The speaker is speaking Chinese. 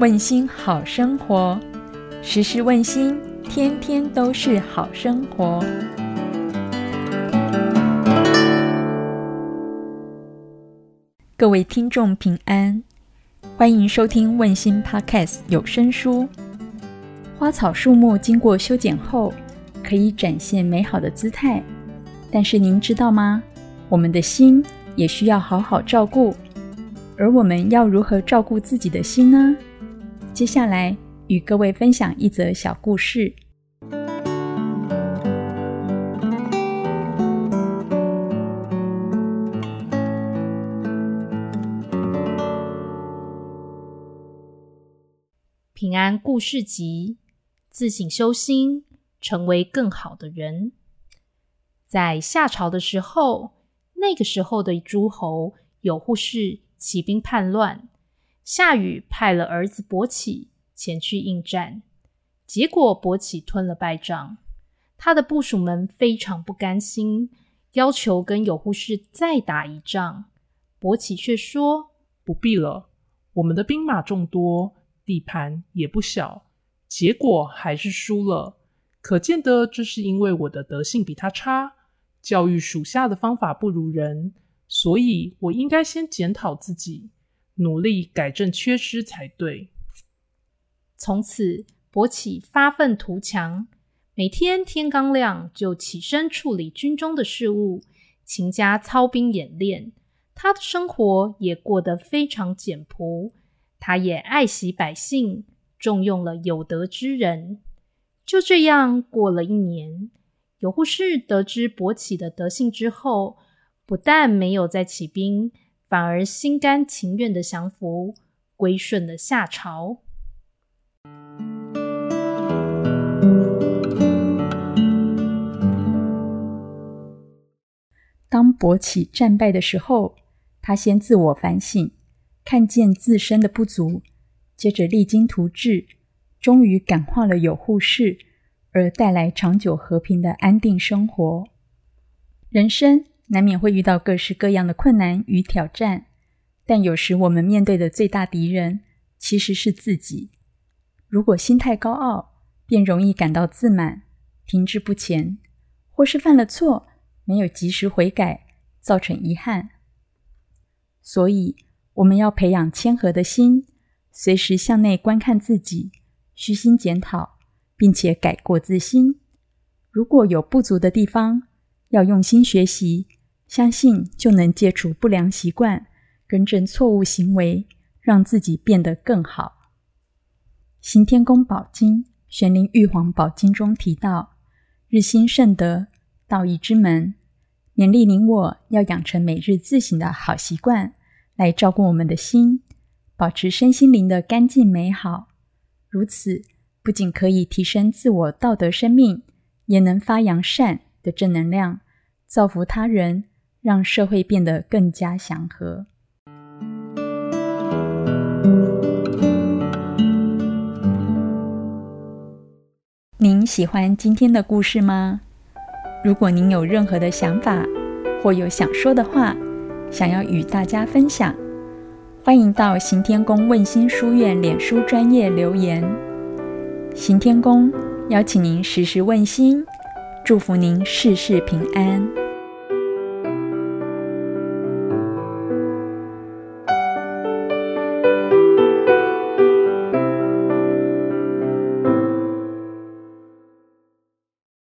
问心好生活，时时问心，天天都是好生活。各位听众平安，欢迎收听问心 Podcast 有声书。花草树木经过修剪后，可以展现美好的姿态，但是您知道吗？我们的心也需要好好照顾。而我们要如何照顾自己的心呢？接下来与各位分享一则小故事。平安故事集：自省修心，成为更好的人。在夏朝的时候，那个时候的诸侯有护士。起兵叛乱，夏禹派了儿子伯起前去应战，结果伯起吞了败仗。他的部属们非常不甘心，要求跟有护士再打一仗。伯起却说：“不必了，我们的兵马众多，地盘也不小，结果还是输了。可见得这是因为我的德性比他差，教育属下的方法不如人。”所以，我应该先检讨自己，努力改正缺失才对。从此，伯起发愤图强，每天天刚亮就起身处理军中的事务，勤加操兵演练。他的生活也过得非常简朴，他也爱惜百姓，重用了有德之人。就这样过了一年，有护士得知伯起的德性之后。不但没有再起兵，反而心甘情愿的降服，归顺了夏朝。当伯起战败的时候，他先自我反省，看见自身的不足，接着励精图治，终于感化了有护士，而带来长久和平的安定生活。人生。难免会遇到各式各样的困难与挑战，但有时我们面对的最大敌人其实是自己。如果心态高傲，便容易感到自满、停滞不前，或是犯了错没有及时悔改，造成遗憾。所以，我们要培养谦和的心，随时向内观看自己，虚心检讨，并且改过自新。如果有不足的地方，要用心学习。相信就能戒除不良习惯，更正错误行为，让自己变得更好。行天宫宝经玄灵玉皇宝经中提到，日新圣德，道义之门，勉励您我要养成每日自省的好习惯，来照顾我们的心，保持身心灵的干净美好。如此，不仅可以提升自我道德生命，也能发扬善的正能量，造福他人。让社会变得更加祥和。您喜欢今天的故事吗？如果您有任何的想法或有想说的话，想要与大家分享，欢迎到行天宫问心书院脸书专业留言。行天宫邀请您时时问心，祝福您事事平安。